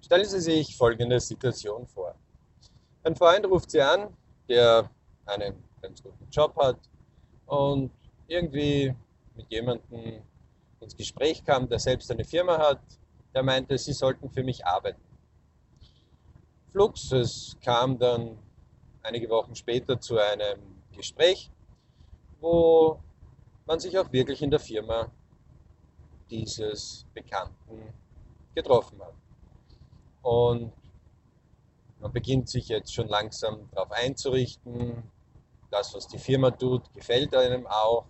Stellen Sie sich folgende Situation vor. Ein Freund ruft Sie an, der einen ganz guten Job hat und irgendwie mit jemandem ins Gespräch kam, der selbst eine Firma hat, der meinte, Sie sollten für mich arbeiten. Flux, es kam dann einige Wochen später zu einem Gespräch, wo man sich auch wirklich in der Firma dieses Bekannten getroffen hat. Und man beginnt sich jetzt schon langsam darauf einzurichten. Das, was die Firma tut, gefällt einem auch.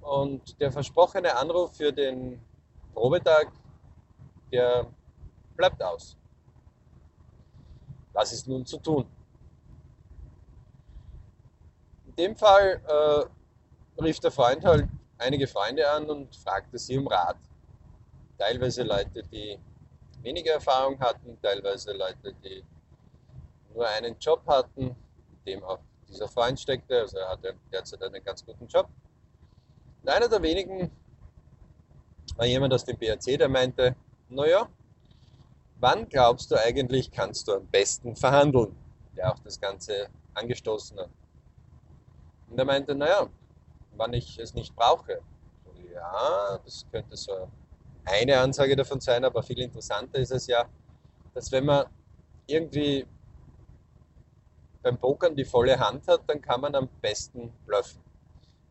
Und der versprochene Anruf für den Probetag, der bleibt aus. Was ist nun zu tun? In dem Fall äh, rief der Freund halt einige Freunde an und fragte sie um Rat. Teilweise Leute, die weniger Erfahrung hatten, teilweise Leute, die nur einen Job hatten, in dem auch dieser Freund steckte. Also er hatte derzeit einen ganz guten Job. Und einer der wenigen war jemand aus dem BRC, der meinte, naja, wann glaubst du eigentlich, kannst du am besten verhandeln? Der auch das Ganze angestoßen hat. Und er meinte, naja, wann ich es nicht brauche. ja, das könnte so eine Ansage davon sein, aber viel interessanter ist es ja, dass wenn man irgendwie beim Pokern die volle Hand hat, dann kann man am besten bluffen.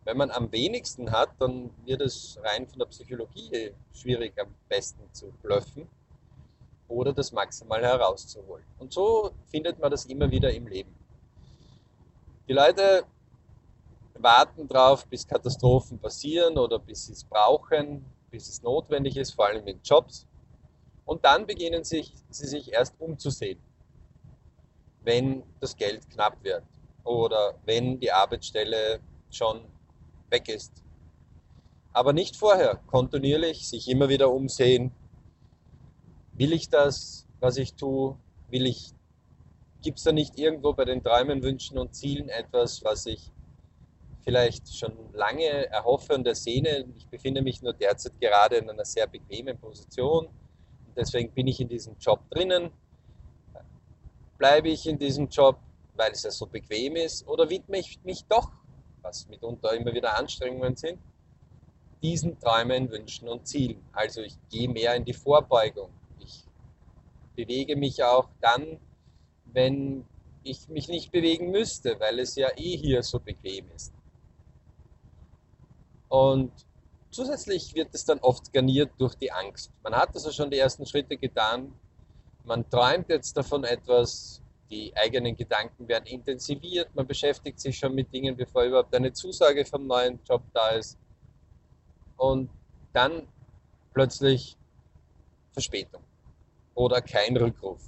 Wenn man am wenigsten hat, dann wird es rein von der Psychologie schwierig, am besten zu bluffen oder das maximal herauszuholen. Und so findet man das immer wieder im Leben. Die Leute warten darauf, bis Katastrophen passieren oder bis sie es brauchen, bis es notwendig ist, vor allem in Jobs. Und dann beginnen sich, sie sich erst umzusehen wenn das Geld knapp wird oder wenn die Arbeitsstelle schon weg ist. Aber nicht vorher, kontinuierlich sich immer wieder umsehen. Will ich das, was ich tue? Will ich, gibt es da nicht irgendwo bei den Träumen, Wünschen und Zielen etwas, was ich vielleicht schon lange erhoffe und ersehne? Ich befinde mich nur derzeit gerade in einer sehr bequemen Position deswegen bin ich in diesem Job drinnen Bleibe ich in diesem Job, weil es ja so bequem ist, oder widme ich mich doch, was mitunter immer wieder Anstrengungen sind, diesen Träumen, Wünschen und Zielen. Also ich gehe mehr in die Vorbeugung. Ich bewege mich auch dann, wenn ich mich nicht bewegen müsste, weil es ja eh hier so bequem ist. Und zusätzlich wird es dann oft garniert durch die Angst. Man hat also schon die ersten Schritte getan, man träumt jetzt davon etwas, die eigenen Gedanken werden intensiviert, man beschäftigt sich schon mit Dingen, bevor überhaupt eine Zusage vom neuen Job da ist. Und dann plötzlich Verspätung oder kein Rückruf.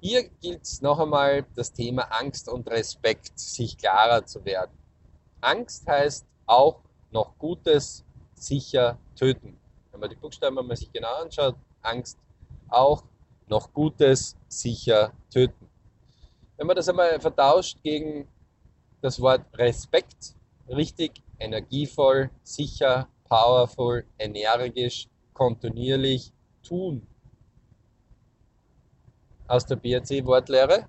Hier gilt es noch einmal, das Thema Angst und Respekt sich klarer zu werden. Angst heißt auch noch Gutes sicher töten. Wenn man die Buchstaben mal sich genau anschaut, Angst auch noch Gutes sicher töten. Wenn man das einmal vertauscht gegen das Wort Respekt, richtig energievoll, sicher, powerful, energisch, kontinuierlich tun. Aus der BRC-Wortlehre,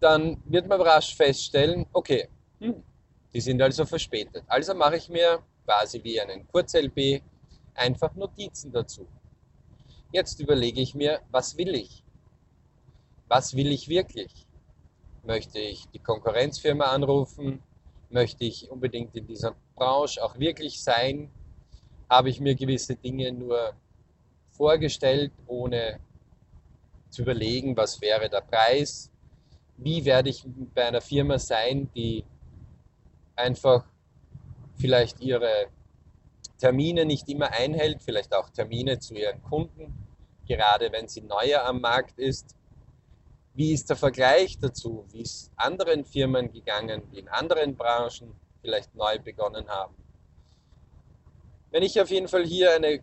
dann wird man rasch feststellen, okay, hm, die sind also verspätet. Also mache ich mir quasi wie einen Kurz-LP einfach Notizen dazu. Jetzt überlege ich mir, was will ich? Was will ich wirklich? Möchte ich die Konkurrenzfirma anrufen? Möchte ich unbedingt in dieser Branche auch wirklich sein? Habe ich mir gewisse Dinge nur vorgestellt, ohne zu überlegen, was wäre der Preis? Wie werde ich bei einer Firma sein, die einfach vielleicht ihre Termine nicht immer einhält, vielleicht auch Termine zu ihren Kunden, gerade wenn sie neuer am Markt ist. Wie ist der Vergleich dazu? Wie ist anderen Firmen gegangen, die in anderen Branchen vielleicht neu begonnen haben? Wenn ich auf jeden Fall hier eine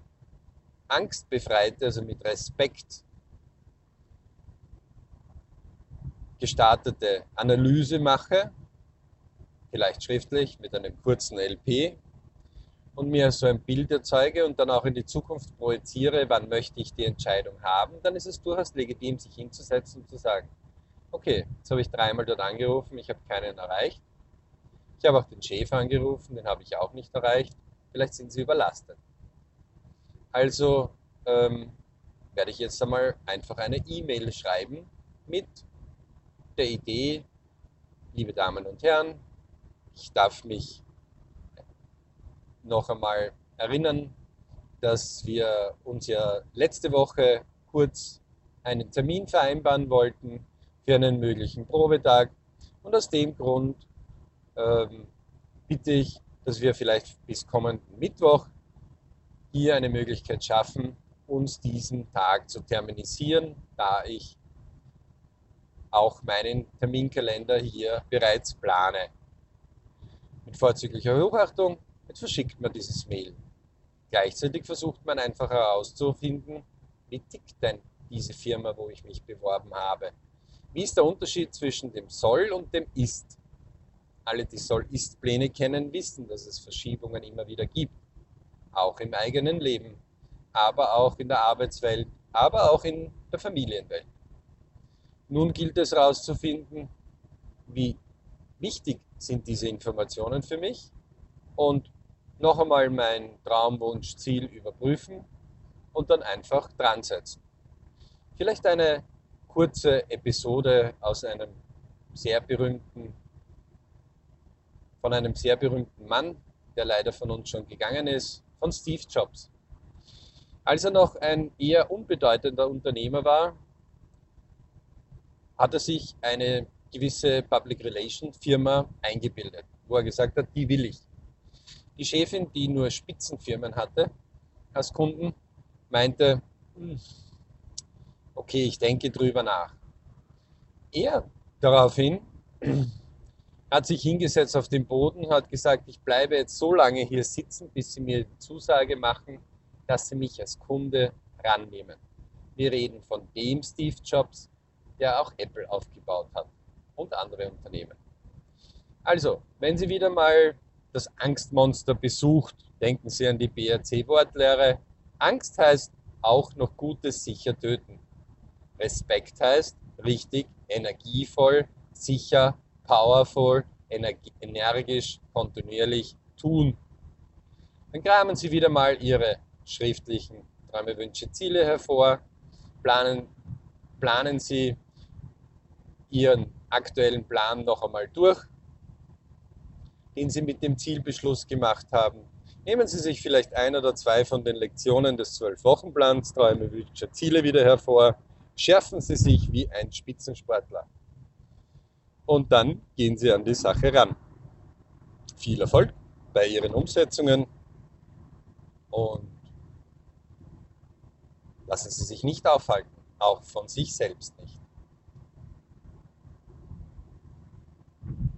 angstbefreite, also mit Respekt gestartete Analyse mache, vielleicht schriftlich mit einem kurzen LP, und mir so ein Bild erzeuge und dann auch in die Zukunft projiziere, wann möchte ich die Entscheidung haben, dann ist es durchaus legitim, sich hinzusetzen und zu sagen, okay, jetzt habe ich dreimal dort angerufen, ich habe keinen erreicht. Ich habe auch den Chef angerufen, den habe ich auch nicht erreicht. Vielleicht sind sie überlastet. Also ähm, werde ich jetzt einmal einfach eine E-Mail schreiben mit der Idee, liebe Damen und Herren, ich darf mich noch einmal erinnern, dass wir uns ja letzte Woche kurz einen Termin vereinbaren wollten für einen möglichen Probetag. Und aus dem Grund ähm, bitte ich, dass wir vielleicht bis kommenden Mittwoch hier eine Möglichkeit schaffen, uns diesen Tag zu terminisieren, da ich auch meinen Terminkalender hier bereits plane. Mit vorzüglicher jetzt verschickt man dieses Mail. Gleichzeitig versucht man einfach herauszufinden, wie tickt denn diese Firma, wo ich mich beworben habe. Wie ist der Unterschied zwischen dem Soll und dem Ist? Alle, die Soll-Ist-Pläne kennen, wissen, dass es Verschiebungen immer wieder gibt. Auch im eigenen Leben, aber auch in der Arbeitswelt, aber auch in der Familienwelt. Nun gilt es herauszufinden, wie wichtig sind diese Informationen für mich und noch einmal mein Traumwunsch, Ziel überprüfen und dann einfach dran setzen. Vielleicht eine kurze Episode aus einem sehr berühmten, von einem sehr berühmten Mann, der leider von uns schon gegangen ist, von Steve Jobs. Als er noch ein eher unbedeutender Unternehmer war, hat er sich eine gewisse Public Relation Firma eingebildet, wo er gesagt hat, die will ich. Die Chefin, die nur Spitzenfirmen hatte als Kunden, meinte, hm, okay, ich denke drüber nach. Er daraufhin hat sich hingesetzt auf den Boden, hat gesagt, ich bleibe jetzt so lange hier sitzen, bis Sie mir die Zusage machen, dass Sie mich als Kunde rannehmen. Wir reden von dem Steve Jobs, der auch Apple aufgebaut hat und andere Unternehmen. Also, wenn Sie wieder mal das Angstmonster besucht, denken Sie an die BRC-Wortlehre. Angst heißt auch noch Gutes sicher töten. Respekt heißt richtig, energievoll, sicher, powerful, energisch, kontinuierlich tun. Dann kramen Sie wieder mal Ihre schriftlichen Träume, Wünsche, Ziele hervor, planen, planen Sie Ihren aktuellen Plan noch einmal durch, den Sie mit dem Zielbeschluss gemacht haben. Nehmen Sie sich vielleicht ein oder zwei von den Lektionen des Zwölf-Wochen-Plans, Träume, Wünsche, Ziele wieder hervor. Schärfen Sie sich wie ein Spitzensportler. Und dann gehen Sie an die Sache ran. Viel Erfolg bei Ihren Umsetzungen und lassen Sie sich nicht aufhalten, auch von sich selbst nicht.